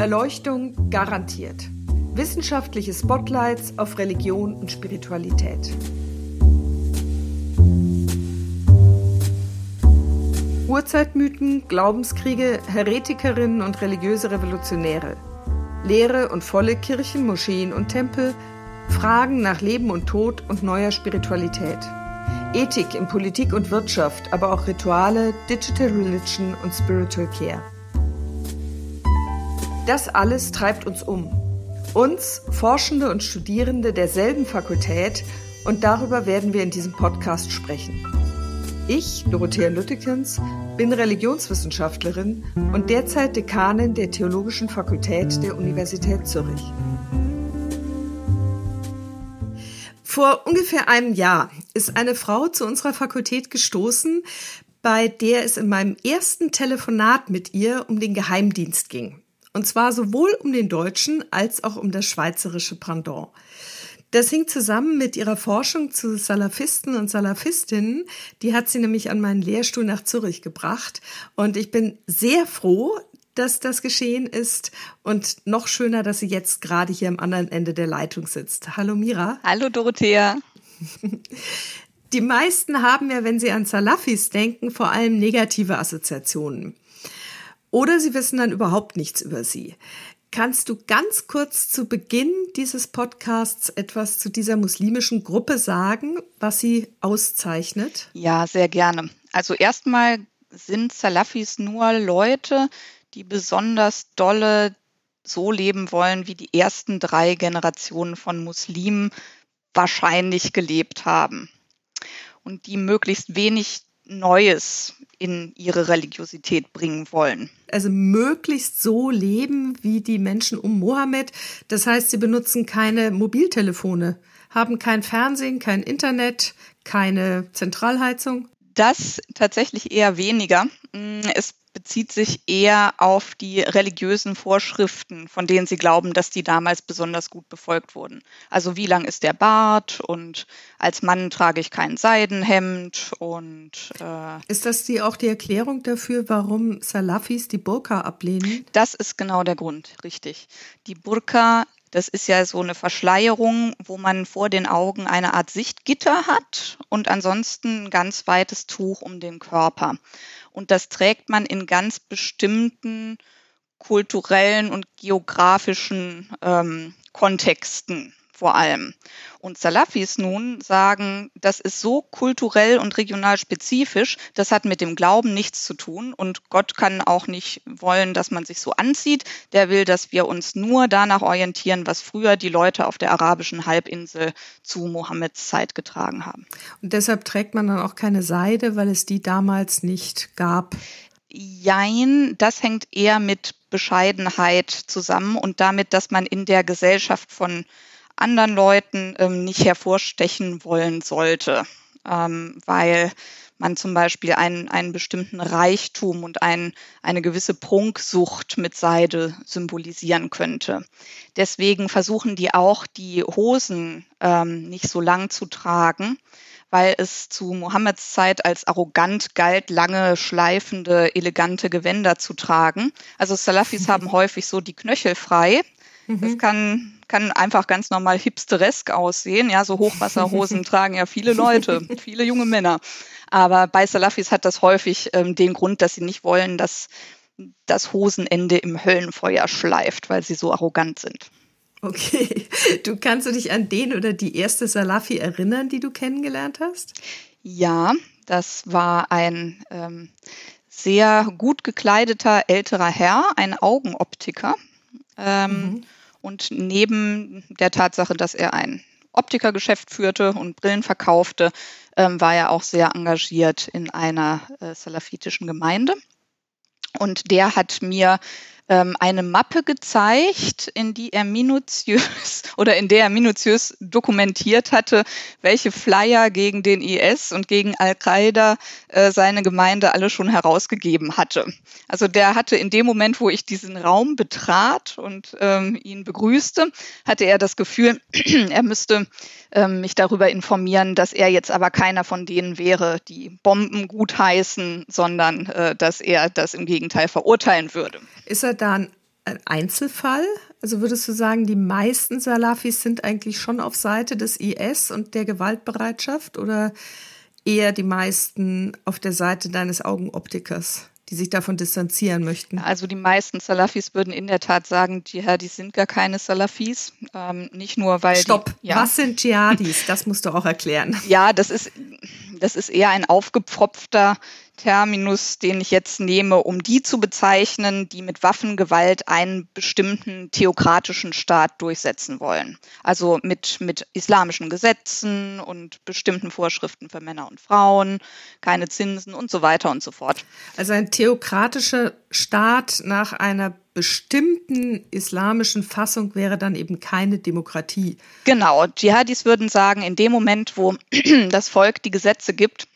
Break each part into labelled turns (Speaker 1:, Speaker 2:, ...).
Speaker 1: Erleuchtung garantiert. Wissenschaftliche Spotlights auf Religion und Spiritualität. Urzeitmythen, Glaubenskriege, Heretikerinnen und religiöse Revolutionäre. Leere und volle Kirchen, Moscheen und Tempel, Fragen nach Leben und Tod und neuer Spiritualität. Ethik in Politik und Wirtschaft, aber auch Rituale, Digital Religion und Spiritual Care. Das alles treibt uns um. Uns, Forschende und Studierende derselben Fakultät, und darüber werden wir in diesem Podcast sprechen. Ich, Dorothea Lüttekens, bin Religionswissenschaftlerin und derzeit Dekanin der Theologischen Fakultät der Universität Zürich. Vor ungefähr einem Jahr ist eine Frau zu unserer Fakultät gestoßen, bei der es in meinem ersten Telefonat mit ihr um den Geheimdienst ging. Und zwar sowohl um den deutschen als auch um das schweizerische Pendant. Das hing zusammen mit ihrer Forschung zu Salafisten und Salafistinnen. Die hat sie nämlich an meinen Lehrstuhl nach Zürich gebracht. Und ich bin sehr froh, dass das geschehen ist und noch schöner, dass sie jetzt gerade hier am anderen Ende der Leitung sitzt. Hallo Mira.
Speaker 2: Hallo Dorothea.
Speaker 1: Die meisten haben ja, wenn sie an Salafis denken, vor allem negative Assoziationen. Oder sie wissen dann überhaupt nichts über sie. Kannst du ganz kurz zu Beginn dieses Podcasts etwas zu dieser muslimischen Gruppe sagen, was sie auszeichnet?
Speaker 2: Ja, sehr gerne. Also erstmal sind Salafis nur Leute, die besonders dolle so leben wollen, wie die ersten drei Generationen von Muslimen wahrscheinlich gelebt haben. Und die möglichst wenig Neues in ihre Religiosität bringen wollen.
Speaker 1: Also möglichst so leben wie die Menschen um Mohammed. Das heißt, sie benutzen keine Mobiltelefone, haben kein Fernsehen, kein Internet, keine Zentralheizung.
Speaker 2: Das tatsächlich eher weniger. Es bezieht sich eher auf die religiösen Vorschriften, von denen sie glauben, dass die damals besonders gut befolgt wurden. Also wie lang ist der Bart und als Mann trage ich kein Seidenhemd und
Speaker 1: äh, ist das die auch die Erklärung dafür, warum Salafis die Burka ablehnen?
Speaker 2: Das ist genau der Grund, richtig. Die Burka das ist ja so eine Verschleierung, wo man vor den Augen eine Art Sichtgitter hat und ansonsten ein ganz weites Tuch um den Körper. Und das trägt man in ganz bestimmten kulturellen und geografischen ähm, Kontexten vor allem. Und Salafis nun sagen, das ist so kulturell und regional spezifisch, das hat mit dem Glauben nichts zu tun und Gott kann auch nicht wollen, dass man sich so anzieht. Der will, dass wir uns nur danach orientieren, was früher die Leute auf der arabischen Halbinsel zu Mohammeds Zeit getragen haben.
Speaker 1: Und deshalb trägt man dann auch keine Seide, weil es die damals nicht gab.
Speaker 2: Jein, das hängt eher mit Bescheidenheit zusammen und damit, dass man in der Gesellschaft von anderen Leuten ähm, nicht hervorstechen wollen sollte, ähm, weil man zum Beispiel einen, einen bestimmten Reichtum und ein, eine gewisse Prunksucht mit Seide symbolisieren könnte. Deswegen versuchen die auch, die Hosen ähm, nicht so lang zu tragen, weil es zu Mohammeds Zeit als arrogant galt, lange, schleifende, elegante Gewänder zu tragen. Also Salafis haben häufig so die Knöchel frei. Das mhm. kann kann einfach ganz normal hipsteresk aussehen. Ja, so Hochwasserhosen tragen ja viele Leute, viele junge Männer. Aber bei Salafis hat das häufig ähm, den Grund, dass sie nicht wollen, dass das Hosenende im Höllenfeuer schleift, weil sie so arrogant sind.
Speaker 1: Okay. Du kannst du dich an den oder die erste Salafi erinnern, die du kennengelernt hast?
Speaker 2: Ja, das war ein ähm, sehr gut gekleideter älterer Herr, ein Augenoptiker. Ähm, mhm. Und neben der Tatsache, dass er ein Optikergeschäft führte und Brillen verkaufte, ähm, war er auch sehr engagiert in einer äh, salafitischen Gemeinde. Und der hat mir ähm, eine Mappe gezeigt, in die er minutiös oder in der er minutiös dokumentiert hatte, welche Flyer gegen den IS und gegen Al-Qaida äh, seine Gemeinde alle schon herausgegeben hatte. Also der hatte in dem Moment, wo ich diesen Raum betrat und ähm, ihn begrüßte, hatte er das Gefühl, er müsste ähm, mich darüber informieren, dass er jetzt aber keiner von denen wäre, die Bomben gutheißen, sondern äh, dass er das im Gegenteil verurteilen würde.
Speaker 1: Ist er da ein ein Einzelfall? Also würdest du sagen, die meisten Salafis sind eigentlich schon auf Seite des IS und der Gewaltbereitschaft oder eher die meisten auf der Seite deines Augenoptikers? Die sich davon distanzieren möchten?
Speaker 2: Also die meisten Salafis würden in der Tat sagen, Dschihadis sind gar keine Salafis. Ähm, nicht nur, weil.
Speaker 1: Stopp,
Speaker 2: die, ja.
Speaker 1: was sind Dschihadis? Das musst du auch erklären.
Speaker 2: Ja, das ist, das ist eher ein aufgepfropfter Terminus, den ich jetzt nehme, um die zu bezeichnen, die mit Waffengewalt einen bestimmten theokratischen Staat durchsetzen wollen. Also mit, mit islamischen Gesetzen und bestimmten Vorschriften für Männer und Frauen, keine Zinsen und so weiter und so fort.
Speaker 1: Also ein theokratischer Staat nach einer bestimmten islamischen Fassung wäre dann eben keine Demokratie.
Speaker 2: Genau, Dschihadis würden sagen, in dem Moment, wo das Volk die Gesetze gibt,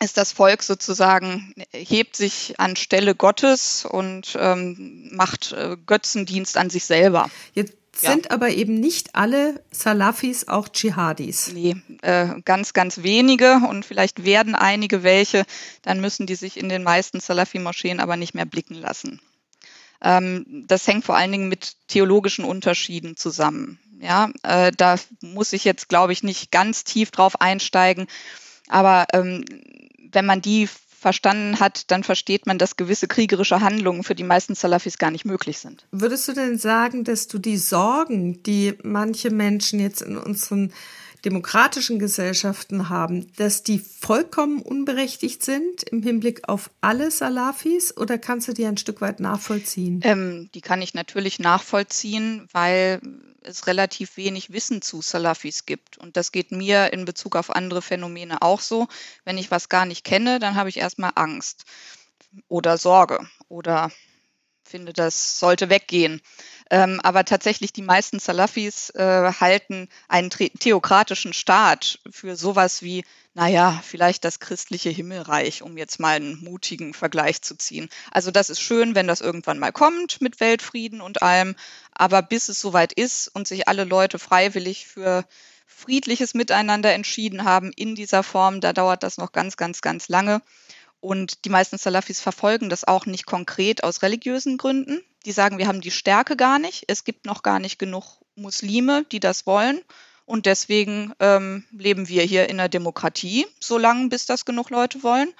Speaker 2: ist das Volk sozusagen, hebt sich an Stelle Gottes und ähm, macht äh, Götzendienst an sich selber.
Speaker 1: Jetzt sind ja. aber eben nicht alle Salafis auch Dschihadis.
Speaker 2: Nee, äh, ganz, ganz wenige und vielleicht werden einige welche, dann müssen die sich in den meisten Salafi-Moscheen aber nicht mehr blicken lassen. Ähm, das hängt vor allen Dingen mit theologischen Unterschieden zusammen. Ja, äh, da muss ich jetzt, glaube ich, nicht ganz tief drauf einsteigen. Aber ähm, wenn man die verstanden hat, dann versteht man, dass gewisse kriegerische Handlungen für die meisten Salafis gar nicht möglich sind.
Speaker 1: Würdest du denn sagen, dass du die Sorgen, die manche Menschen jetzt in unseren demokratischen Gesellschaften haben, dass die vollkommen unberechtigt sind im Hinblick auf alle Salafis oder kannst du die ein Stück weit nachvollziehen?
Speaker 2: Ähm, die kann ich natürlich nachvollziehen, weil es relativ wenig Wissen zu Salafis gibt. Und das geht mir in Bezug auf andere Phänomene auch so. Wenn ich was gar nicht kenne, dann habe ich erstmal Angst oder Sorge oder finde, das sollte weggehen. Ähm, aber tatsächlich die meisten Salafis äh, halten einen theokratischen Staat für sowas wie, naja, vielleicht das christliche Himmelreich, um jetzt mal einen mutigen Vergleich zu ziehen. Also das ist schön, wenn das irgendwann mal kommt mit Weltfrieden und allem, aber bis es soweit ist und sich alle Leute freiwillig für friedliches Miteinander entschieden haben in dieser Form, da dauert das noch ganz, ganz, ganz lange. Und die meisten Salafis verfolgen das auch nicht konkret aus religiösen Gründen. Die sagen, wir haben die Stärke gar nicht. Es gibt noch gar nicht genug Muslime, die das wollen. Und deswegen ähm, leben wir hier in der Demokratie, solange bis das genug Leute wollen.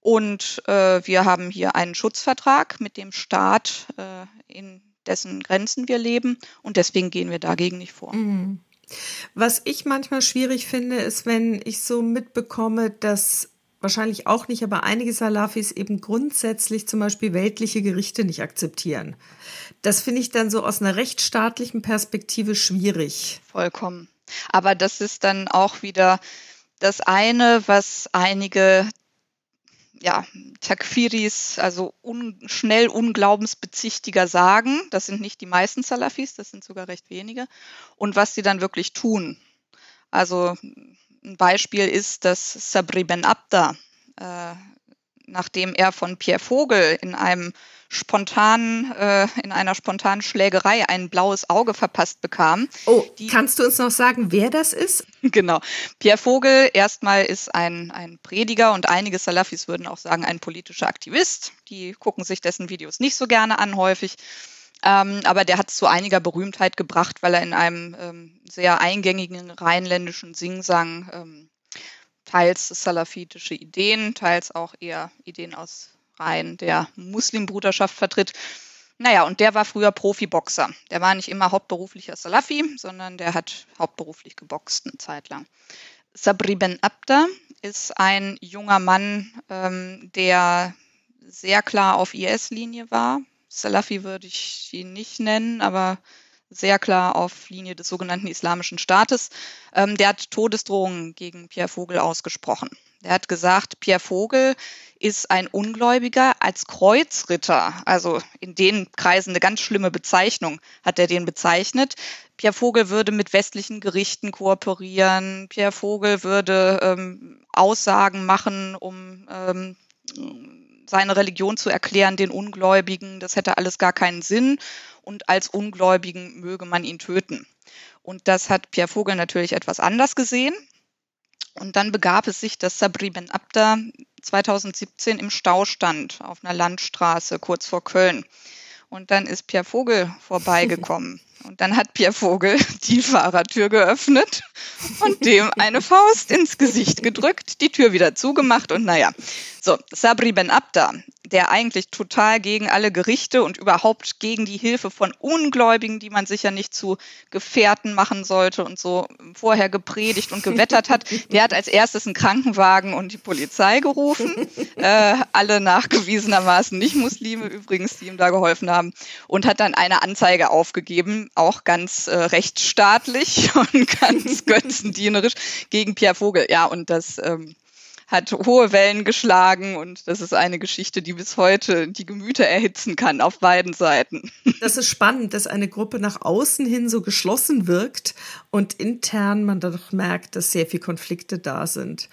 Speaker 2: Und äh, wir haben hier einen Schutzvertrag mit dem Staat, äh, in dessen Grenzen wir leben. Und deswegen gehen wir dagegen nicht vor. Mhm.
Speaker 1: Was ich manchmal schwierig finde, ist, wenn ich so mitbekomme, dass wahrscheinlich auch nicht, aber einige Salafis eben grundsätzlich zum Beispiel weltliche Gerichte nicht akzeptieren. Das finde ich dann so aus einer rechtsstaatlichen Perspektive schwierig.
Speaker 2: Vollkommen. Aber das ist dann auch wieder das eine, was einige ja, Takfiris, also un, schnell Unglaubensbezichtiger sagen. Das sind nicht die meisten Salafis, das sind sogar recht wenige. Und was sie dann wirklich tun. Also ein Beispiel ist, dass Sabri Ben Abda, äh, nachdem er von Pierre Vogel in einem spontanen, äh, in einer spontanen Schlägerei ein blaues Auge verpasst bekam.
Speaker 1: Oh, die, kannst du uns noch sagen, wer das ist?
Speaker 2: Genau. Pierre Vogel erstmal ist ein, ein Prediger und einige Salafis würden auch sagen, ein politischer Aktivist. Die gucken sich dessen Videos nicht so gerne an häufig. Ähm, aber der hat es zu einiger Berühmtheit gebracht, weil er in einem ähm, sehr eingängigen rheinländischen Singsang ähm, teils salafitische Ideen, teils auch eher Ideen aus Reihen der Muslimbruderschaft vertritt. Naja, und der war früher Profiboxer. Der war nicht immer hauptberuflicher Salafi, sondern der hat hauptberuflich geboxt eine Zeit lang. Sabri Ben Abda ist ein junger Mann, ähm, der sehr klar auf IS-Linie war, Salafi würde ich ihn nicht nennen, aber sehr klar auf Linie des sogenannten Islamischen Staates. Ähm, der hat Todesdrohungen gegen Pierre Vogel ausgesprochen. Der hat gesagt, Pierre Vogel ist ein Ungläubiger als Kreuzritter. Also in den Kreisen eine ganz schlimme Bezeichnung hat er den bezeichnet. Pierre Vogel würde mit westlichen Gerichten kooperieren. Pierre Vogel würde ähm, Aussagen machen, um ähm, seine Religion zu erklären den Ungläubigen, das hätte alles gar keinen Sinn und als Ungläubigen möge man ihn töten. Und das hat Pierre Vogel natürlich etwas anders gesehen. Und dann begab es sich, dass Sabri Ben Abda 2017 im Stau stand auf einer Landstraße kurz vor Köln. Und dann ist Pierre Vogel vorbeigekommen. Und dann hat Pierre Vogel die Fahrertür geöffnet und dem eine Faust ins Gesicht gedrückt, die Tür wieder zugemacht und naja. So, Sabri Ben Abda, der eigentlich total gegen alle Gerichte und überhaupt gegen die Hilfe von Ungläubigen, die man sicher nicht zu Gefährten machen sollte und so vorher gepredigt und gewettert hat, der hat als erstes einen Krankenwagen und die Polizei gerufen. Äh, alle nachgewiesenermaßen nicht Muslime übrigens, die ihm da geholfen haben und hat dann eine Anzeige aufgegeben, auch ganz äh, rechtsstaatlich und ganz götzendienerisch gegen Pierre Vogel. Ja, und das ähm, hat hohe Wellen geschlagen und das ist eine Geschichte, die bis heute die Gemüter erhitzen kann auf beiden Seiten.
Speaker 1: Das ist spannend, dass eine Gruppe nach außen hin so geschlossen wirkt und intern man dann doch merkt, dass sehr viele Konflikte da sind.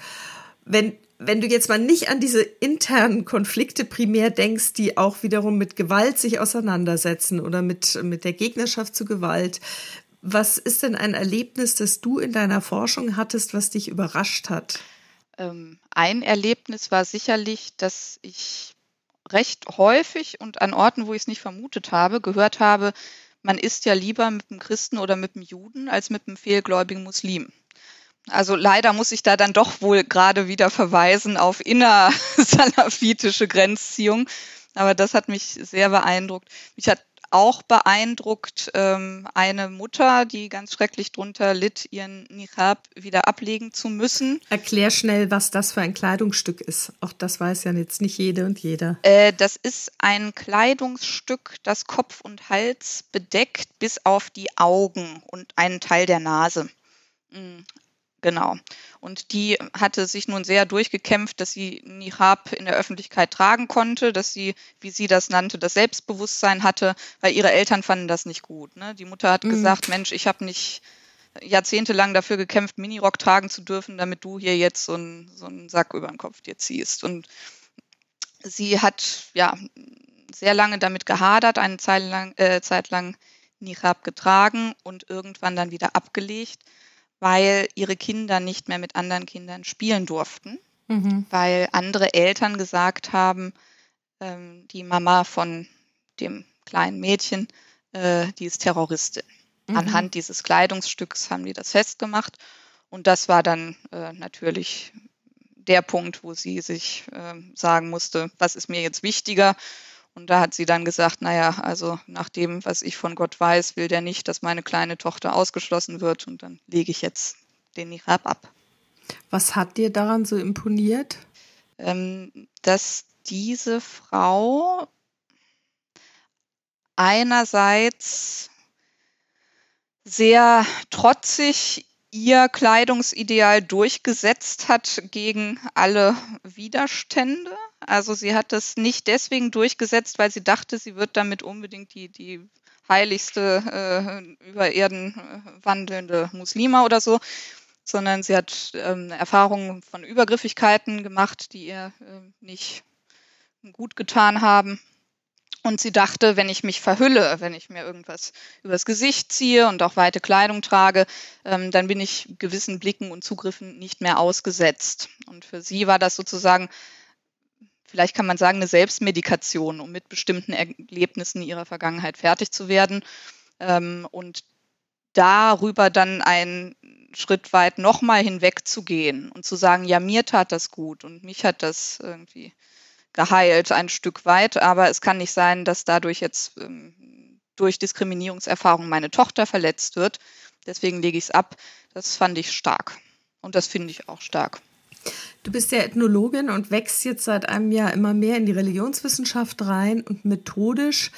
Speaker 1: Wenn wenn du jetzt mal nicht an diese internen Konflikte primär denkst, die auch wiederum mit Gewalt sich auseinandersetzen oder mit, mit der Gegnerschaft zu Gewalt, was ist denn ein Erlebnis, das du in deiner Forschung hattest, was dich überrascht hat?
Speaker 2: Ähm, ein Erlebnis war sicherlich, dass ich recht häufig und an Orten, wo ich es nicht vermutet habe, gehört habe, man isst ja lieber mit einem Christen oder mit einem Juden als mit einem fehlgläubigen Muslim. Also leider muss ich da dann doch wohl gerade wieder verweisen auf innersalafitische Grenzziehung. Aber das hat mich sehr beeindruckt. Mich hat auch beeindruckt ähm, eine Mutter, die ganz schrecklich drunter litt, ihren Niqab wieder ablegen zu müssen.
Speaker 1: Erklär schnell, was das für ein Kleidungsstück ist. Auch das weiß ja jetzt nicht jede und jeder.
Speaker 2: Äh, das ist ein Kleidungsstück, das Kopf und Hals bedeckt bis auf die Augen und einen Teil der Nase. Genau. Und die hatte sich nun sehr durchgekämpft, dass sie Nihab in der Öffentlichkeit tragen konnte, dass sie, wie sie das nannte, das Selbstbewusstsein hatte, weil ihre Eltern fanden das nicht gut. Ne? Die Mutter hat mhm. gesagt, Mensch, ich habe nicht jahrzehntelang dafür gekämpft, Minirock tragen zu dürfen, damit du hier jetzt so einen, so einen Sack über den Kopf dir ziehst. Und sie hat ja sehr lange damit gehadert, eine Zeit lang, äh, Zeit lang Nihab getragen und irgendwann dann wieder abgelegt weil ihre Kinder nicht mehr mit anderen Kindern spielen durften, mhm. weil andere Eltern gesagt haben, ähm, die Mama von dem kleinen Mädchen, äh, die ist Terroristin. Mhm. Anhand dieses Kleidungsstücks haben die das festgemacht. Und das war dann äh, natürlich der Punkt, wo sie sich äh, sagen musste, was ist mir jetzt wichtiger? Und da hat sie dann gesagt, naja, also nach dem, was ich von Gott weiß, will der nicht, dass meine kleine Tochter ausgeschlossen wird. Und dann lege ich jetzt den Nirab ab.
Speaker 1: Was hat dir daran so imponiert?
Speaker 2: Ähm, dass diese Frau einerseits sehr trotzig ihr Kleidungsideal durchgesetzt hat gegen alle Widerstände. Also sie hat das nicht deswegen durchgesetzt, weil sie dachte, sie wird damit unbedingt die, die heiligste äh, über Erden äh, wandelnde Muslima oder so, sondern sie hat ähm, Erfahrungen von Übergriffigkeiten gemacht, die ihr äh, nicht gut getan haben. Und sie dachte, wenn ich mich verhülle, wenn ich mir irgendwas übers Gesicht ziehe und auch weite Kleidung trage, ähm, dann bin ich gewissen Blicken und Zugriffen nicht mehr ausgesetzt. Und für sie war das sozusagen, vielleicht kann man sagen, eine Selbstmedikation, um mit bestimmten Erlebnissen ihrer Vergangenheit fertig zu werden. Ähm, und darüber dann einen Schritt weit nochmal hinwegzugehen und zu sagen, ja, mir tat das gut und mich hat das irgendwie geheilt ein Stück weit, aber es kann nicht sein, dass dadurch jetzt ähm, durch Diskriminierungserfahrung meine Tochter verletzt wird. Deswegen lege ich es ab. Das fand ich stark. Und das finde ich auch stark.
Speaker 1: Du bist ja Ethnologin und wächst jetzt seit einem Jahr immer mehr in die Religionswissenschaft rein und methodisch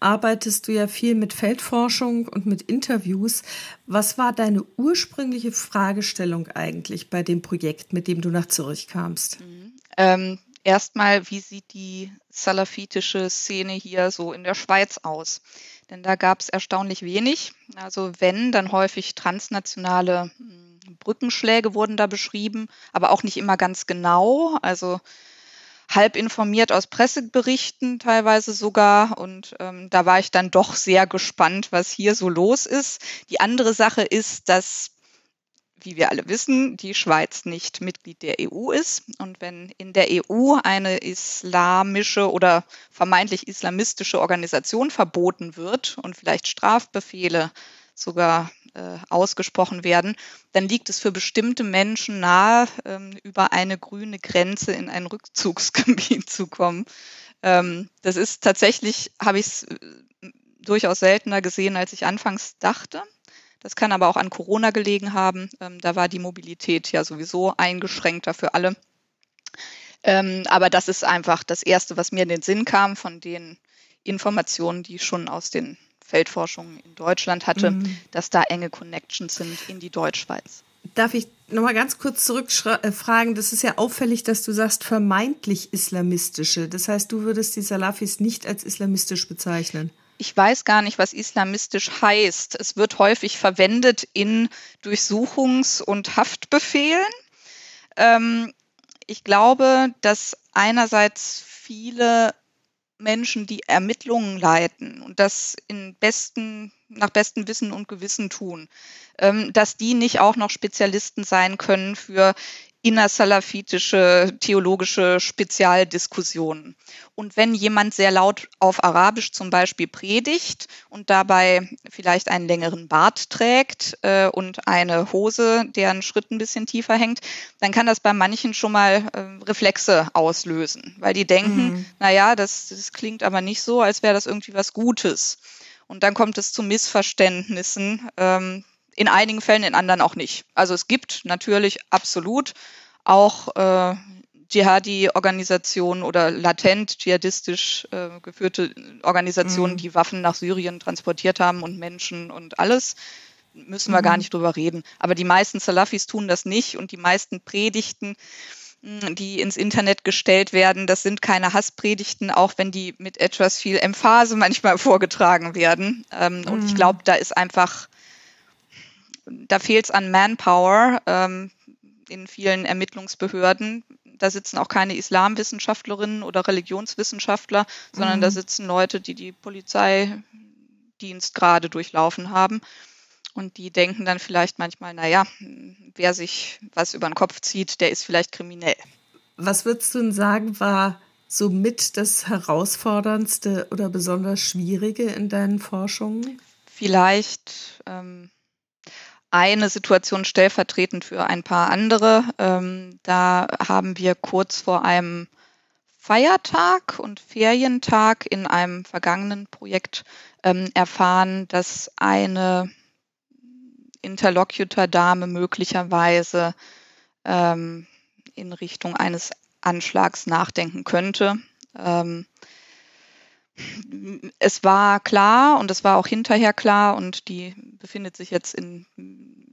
Speaker 1: arbeitest du ja viel mit Feldforschung und mit Interviews. Was war deine ursprüngliche Fragestellung eigentlich bei dem Projekt, mit dem du nach Zürich kamst? Mhm.
Speaker 2: Ähm, erstmal, wie sieht die salafitische Szene hier so in der Schweiz aus? Denn da gab es erstaunlich wenig. Also wenn, dann häufig transnationale hm, Brückenschläge wurden da beschrieben, aber auch nicht immer ganz genau. Also halb informiert aus Presseberichten teilweise sogar. Und ähm, da war ich dann doch sehr gespannt, was hier so los ist. Die andere Sache ist, dass wie wir alle wissen, die Schweiz nicht Mitglied der EU ist. Und wenn in der EU eine islamische oder vermeintlich islamistische Organisation verboten wird und vielleicht Strafbefehle sogar äh, ausgesprochen werden, dann liegt es für bestimmte Menschen nahe, ähm, über eine grüne Grenze in ein Rückzugsgebiet zu kommen. Ähm, das ist tatsächlich, habe ich es äh, durchaus seltener gesehen, als ich anfangs dachte. Das kann aber auch an Corona gelegen haben. Ähm, da war die Mobilität ja sowieso eingeschränkter für alle. Ähm, aber das ist einfach das Erste, was mir in den Sinn kam von den Informationen, die schon aus den Feldforschungen in Deutschland hatte, mhm. dass da enge Connections sind in die Deutschschweiz.
Speaker 1: Darf ich nochmal ganz kurz zurückfragen? Das ist ja auffällig, dass du sagst vermeintlich islamistische. Das heißt, du würdest die Salafis nicht als islamistisch bezeichnen
Speaker 2: ich weiß gar nicht, was islamistisch heißt. Es wird häufig verwendet in Durchsuchungs- und Haftbefehlen. Ähm, ich glaube, dass einerseits viele Menschen, die Ermittlungen leiten und das in besten, nach bestem Wissen und Gewissen tun, ähm, dass die nicht auch noch Spezialisten sein können für innersalafitische theologische Spezialdiskussionen. Und wenn jemand sehr laut auf Arabisch zum Beispiel predigt und dabei vielleicht einen längeren Bart trägt äh, und eine Hose, deren Schritt ein bisschen tiefer hängt, dann kann das bei manchen schon mal äh, Reflexe auslösen, weil die denken, mhm. naja, das, das klingt aber nicht so, als wäre das irgendwie was Gutes. Und dann kommt es zu Missverständnissen, ähm, in einigen Fällen, in anderen auch nicht. Also es gibt natürlich absolut auch äh, Dschihadi-Organisationen oder latent dschihadistisch äh, geführte Organisationen, mhm. die Waffen nach Syrien transportiert haben und Menschen und alles. Müssen wir mhm. gar nicht drüber reden. Aber die meisten Salafis tun das nicht und die meisten Predigten, hm, die ins Internet gestellt werden, das sind keine Hasspredigten, auch wenn die mit etwas viel Emphase manchmal vorgetragen werden. Ähm, mhm. Und ich mhm. glaube, da ist einfach da fehlt es an Manpower ähm, in vielen Ermittlungsbehörden. Da sitzen auch keine Islamwissenschaftlerinnen oder Religionswissenschaftler, sondern mhm. da sitzen Leute, die die Polizeidienst gerade durchlaufen haben. Und die denken dann vielleicht manchmal, naja, wer sich was über den Kopf zieht, der ist vielleicht kriminell.
Speaker 1: Was würdest du denn sagen, war somit das herausforderndste oder besonders schwierige in deinen Forschungen?
Speaker 2: Vielleicht ähm, eine Situation stellvertretend für ein paar andere. Ähm, da haben wir kurz vor einem Feiertag und Ferientag in einem vergangenen Projekt ähm, erfahren, dass eine Interlocutor-Dame möglicherweise ähm, in Richtung eines Anschlags nachdenken könnte. Ähm, es war klar und es war auch hinterher klar und die befindet sich jetzt in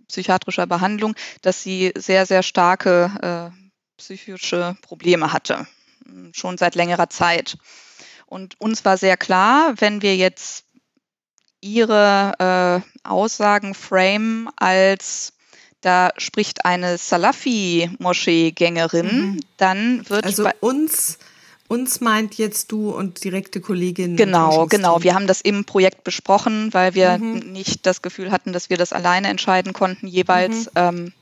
Speaker 2: psychiatrischer Behandlung, dass sie sehr, sehr starke äh, psychische Probleme hatte, schon seit längerer Zeit. Und uns war sehr klar, wenn wir jetzt ihre äh, Aussagen frame als da spricht eine Salafi-Moschee-Gängerin, mhm. dann wird
Speaker 1: also uns uns meint jetzt du und direkte Kollegin.
Speaker 2: Genau, genau. Wir haben das im Projekt besprochen, weil wir mhm. nicht das Gefühl hatten, dass wir das alleine entscheiden konnten jeweils. Mhm. Ähm,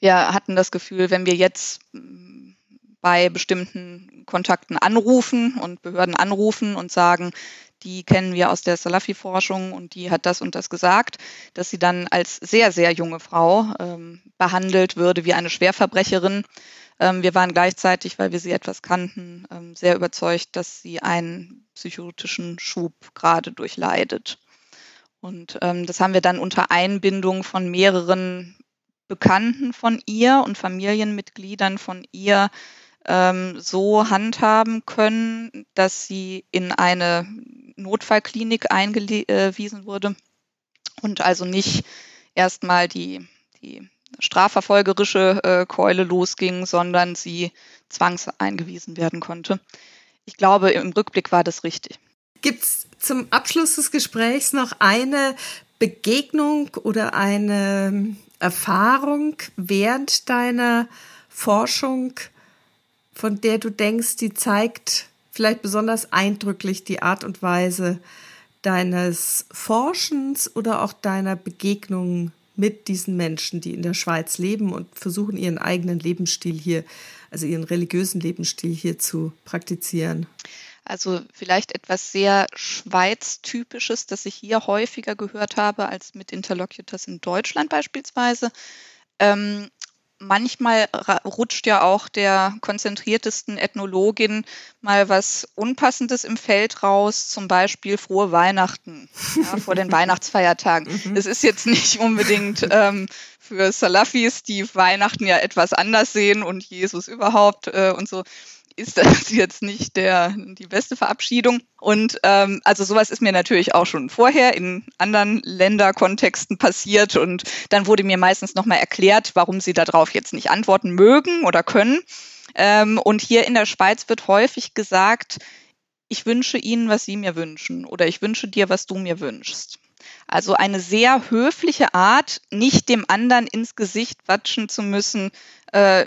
Speaker 2: wir hatten das Gefühl, wenn wir jetzt mm, bei bestimmten Kontakten anrufen und Behörden anrufen und sagen, die kennen wir aus der Salafi-Forschung und die hat das und das gesagt, dass sie dann als sehr, sehr junge Frau ähm, behandelt würde wie eine Schwerverbrecherin ähm, wir waren gleichzeitig, weil wir sie etwas kannten, ähm, sehr überzeugt, dass sie einen psychotischen Schub gerade durchleidet. Und ähm, das haben wir dann unter Einbindung von mehreren Bekannten von ihr und Familienmitgliedern von ihr ähm, so handhaben können, dass sie in eine Notfallklinik eingewiesen wurde und also nicht erstmal die, die strafverfolgerische äh, Keule losging, sondern sie zwangseingewiesen werden konnte. Ich glaube, im Rückblick war das richtig.
Speaker 1: Gibt es zum Abschluss des Gesprächs noch eine Begegnung oder eine Erfahrung während deiner Forschung, von der du denkst, die zeigt vielleicht besonders eindrücklich die Art und Weise deines Forschens oder auch deiner Begegnung mit diesen Menschen, die in der Schweiz leben und versuchen, ihren eigenen Lebensstil hier, also ihren religiösen Lebensstil hier zu praktizieren?
Speaker 2: Also vielleicht etwas sehr Schweiz-typisches, das ich hier häufiger gehört habe als mit Interlocutors in Deutschland beispielsweise. Ähm, manchmal rutscht ja auch der konzentriertesten Ethnologin mal was Unpassendes im Feld raus, zum Beispiel frohe Weihnachten ja, vor den Weihnachtsfeiertagen. Mhm. Es ist jetzt nicht unbedingt ähm, für Salafis, die Weihnachten ja etwas anders sehen und Jesus überhaupt äh, und so ist das jetzt nicht der, die beste Verabschiedung. Und ähm, also sowas ist mir natürlich auch schon vorher in anderen Länderkontexten passiert. Und dann wurde mir meistens nochmal erklärt, warum sie darauf jetzt nicht antworten mögen oder können. Ähm, und hier in der Schweiz wird häufig gesagt, ich wünsche Ihnen, was Sie mir wünschen oder ich wünsche dir, was du mir wünschst. Also eine sehr höfliche Art, nicht dem anderen ins Gesicht watschen zu müssen, äh,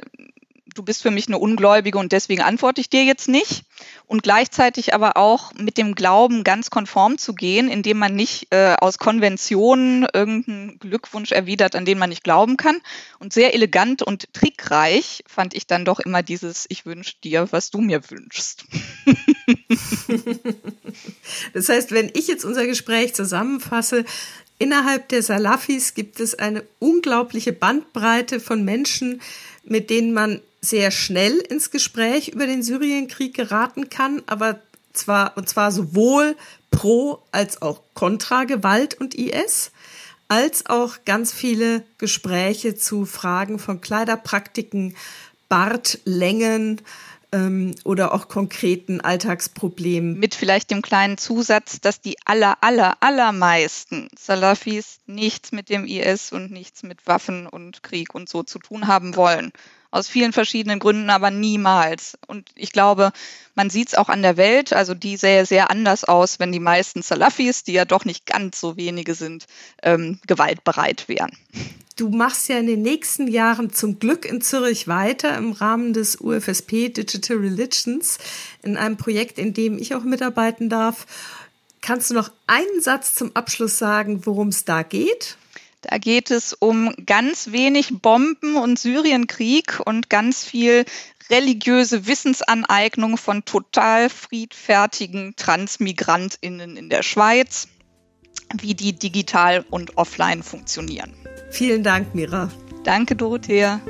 Speaker 2: du bist für mich eine Ungläubige und deswegen antworte ich dir jetzt nicht. Und gleichzeitig aber auch mit dem Glauben ganz konform zu gehen, indem man nicht äh, aus Konventionen irgendeinen Glückwunsch erwidert, an den man nicht glauben kann. Und sehr elegant und trickreich fand ich dann doch immer dieses Ich wünsche dir, was du mir wünschst.
Speaker 1: das heißt, wenn ich jetzt unser Gespräch zusammenfasse, Innerhalb der Salafis gibt es eine unglaubliche Bandbreite von Menschen, mit denen man sehr schnell ins Gespräch über den Syrienkrieg geraten kann, aber zwar, und zwar sowohl pro als auch kontra Gewalt und IS, als auch ganz viele Gespräche zu Fragen von Kleiderpraktiken, Bartlängen, ähm, oder auch konkreten Alltagsproblemen.
Speaker 2: Mit vielleicht dem kleinen Zusatz, dass die aller, aller, allermeisten Salafis nichts mit dem IS und nichts mit Waffen und Krieg und so zu tun haben wollen. Aus vielen verschiedenen Gründen, aber niemals. Und ich glaube, man sieht es auch an der Welt. Also die sähe sehr anders aus, wenn die meisten Salafis, die ja doch nicht ganz so wenige sind, ähm, gewaltbereit wären.
Speaker 1: Du machst ja in den nächsten Jahren zum Glück in Zürich weiter im Rahmen des UFSP Digital Religions in einem Projekt, in dem ich auch mitarbeiten darf. Kannst du noch einen Satz zum Abschluss sagen, worum es da geht?
Speaker 2: Da geht es um ganz wenig Bomben und Syrienkrieg und ganz viel religiöse Wissensaneignung von total friedfertigen Transmigrantinnen in der Schweiz, wie die digital und offline funktionieren.
Speaker 1: Vielen Dank, Mira.
Speaker 2: Danke, Dorothea.